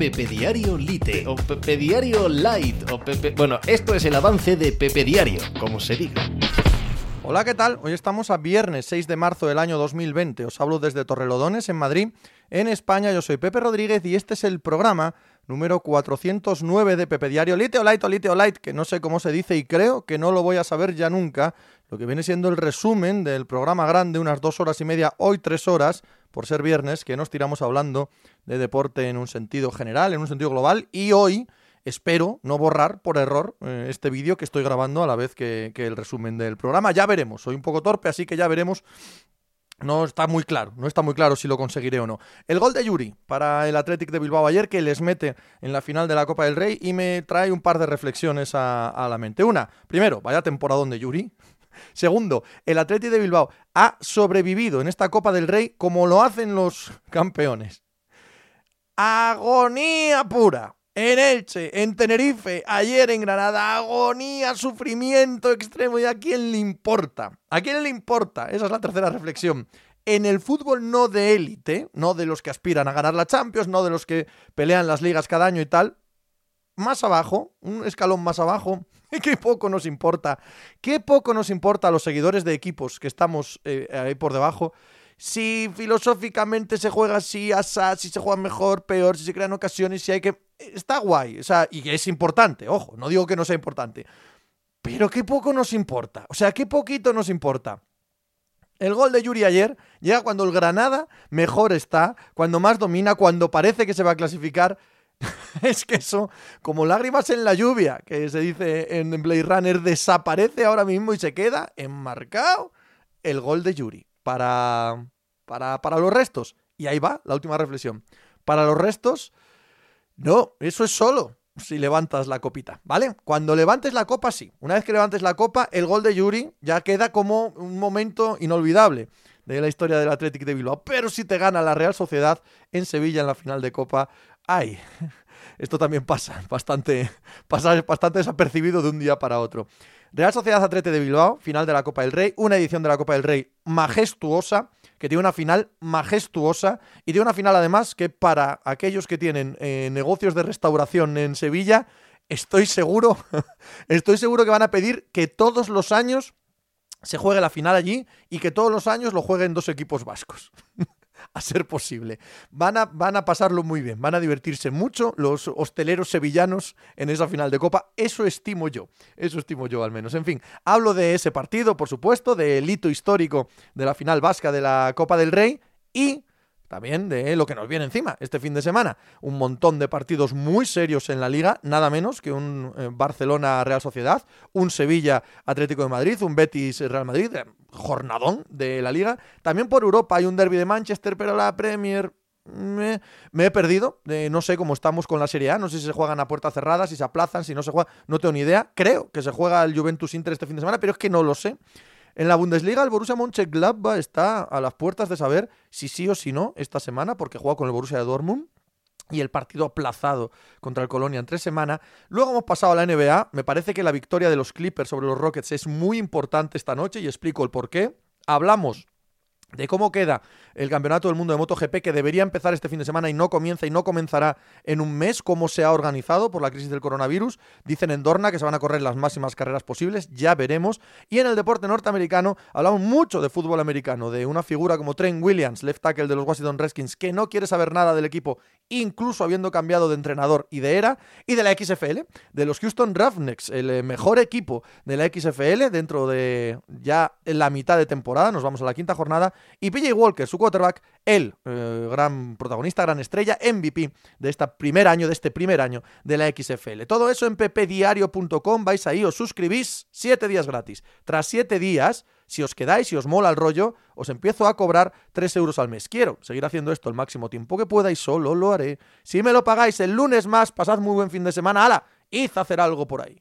Pepe Diario Lite o Pepe Diario Light o Pepe... Bueno, esto es el avance de Pepe Diario, como se diga. Hola, ¿qué tal? Hoy estamos a viernes 6 de marzo del año 2020. Os hablo desde Torrelodones, en Madrid, en España. Yo soy Pepe Rodríguez y este es el programa número 409 de Pepe Diario Lite o Light o Lite o Light, que no sé cómo se dice y creo que no lo voy a saber ya nunca. Lo que viene siendo el resumen del programa grande, unas dos horas y media, hoy tres horas, por ser viernes, que nos tiramos hablando de deporte en un sentido general, en un sentido global, y hoy espero no borrar por error eh, este vídeo que estoy grabando a la vez que, que el resumen del programa. Ya veremos, soy un poco torpe, así que ya veremos no está muy claro, no está muy claro si lo conseguiré o no. El gol de Yuri para el Athletic de Bilbao ayer que les mete en la final de la Copa del Rey y me trae un par de reflexiones a, la mente. Una, primero, vaya temporadón de Yuri. Segundo, el Athletic de Bilbao ha sobrevivido en esta Copa del Rey como lo hacen los campeones. Agonía pura. En Elche, en Tenerife, ayer en Granada, agonía, sufrimiento extremo. ¿Y a quién le importa? ¿A quién le importa? Esa es la tercera reflexión. En el fútbol no de élite, no de los que aspiran a ganar la Champions, no de los que pelean las ligas cada año y tal, más abajo, un escalón más abajo, qué poco nos importa, qué poco nos importa a los seguidores de equipos que estamos eh, ahí por debajo, si filosóficamente se juega así, así, si se juega mejor, peor, si se crean ocasiones, si hay que... Está guay, o sea, y es importante, ojo, no digo que no sea importante, pero qué poco nos importa, o sea, qué poquito nos importa. El gol de Yuri ayer llega cuando el Granada mejor está, cuando más domina, cuando parece que se va a clasificar. es que eso, como lágrimas en la lluvia, que se dice en Blade Runner, desaparece ahora mismo y se queda enmarcado el gol de Yuri para, para, para los restos. Y ahí va la última reflexión. Para los restos, no, eso es solo si levantas la copita, ¿vale? Cuando levantes la copa, sí. Una vez que levantes la copa, el gol de Yuri ya queda como un momento inolvidable de la historia del Athletic de Bilbao. Pero si te gana la Real Sociedad en Sevilla en la final de Copa, ¡ay! Esto también pasa, bastante, bastante desapercibido de un día para otro. Real Sociedad Atlete de Bilbao, final de la Copa del Rey, una edición de la Copa del Rey majestuosa, que tiene una final majestuosa y tiene una final además que para aquellos que tienen eh, negocios de restauración en Sevilla, estoy seguro, estoy seguro que van a pedir que todos los años se juegue la final allí y que todos los años lo jueguen dos equipos vascos. a ser posible. Van a, van a pasarlo muy bien, van a divertirse mucho los hosteleros sevillanos en esa final de Copa. Eso estimo yo, eso estimo yo al menos. En fin, hablo de ese partido, por supuesto, del hito histórico de la final vasca de la Copa del Rey y también de lo que nos viene encima este fin de semana. Un montón de partidos muy serios en la liga, nada menos que un eh, Barcelona-Real Sociedad, un Sevilla-Atlético de Madrid, un Betis-Real Madrid, eh, jornadón de la liga. También por Europa hay un derby de Manchester, pero la Premier... Me, he perdido, no sé cómo estamos con la Serie A, no sé si se juegan a puerta cerrada, si se aplazan, si no se juega, no tengo ni idea. Creo que se juega el Juventus Inter este fin de semana, pero es que no lo sé. En la Bundesliga, el Borussia Mönchengladbach está a las puertas de saber si sí o si no esta semana, porque juega con el Borussia de Dortmund y el partido aplazado contra el Colonia en tres semanas. Luego hemos pasado a la NBA. Me parece que la victoria de los Clippers sobre los Rockets es muy importante esta noche y explico el por qué. Hablamos de cómo queda el Campeonato del Mundo de MotoGP, que debería empezar este fin de semana y no comienza y no comenzará en un mes, cómo se ha organizado por la crisis del coronavirus. Dicen en Dorna que se van a correr las máximas carreras posibles, ya veremos. Y en el deporte norteamericano hablamos mucho de fútbol americano, de una figura como Trent Williams, left tackle de los Washington Redskins, que no quiere saber nada del equipo, incluso habiendo cambiado de entrenador y de era, y de la XFL, de los Houston Roughnecks, el eh, mejor equipo de la XFL dentro de ya la mitad de temporada, nos vamos a la quinta jornada, y PJ Walker, su quarterback, el eh, gran protagonista, gran estrella, MVP de este primer año, de este primer año de la XFL. Todo eso en ppdiario.com, vais ahí, os suscribís, siete días gratis. Tras siete días, si os quedáis, si os mola el rollo, os empiezo a cobrar 3 euros al mes. Quiero seguir haciendo esto el máximo tiempo que pueda y solo lo haré. Si me lo pagáis el lunes más, pasad muy buen fin de semana. ¡Hala! Id a hacer algo por ahí.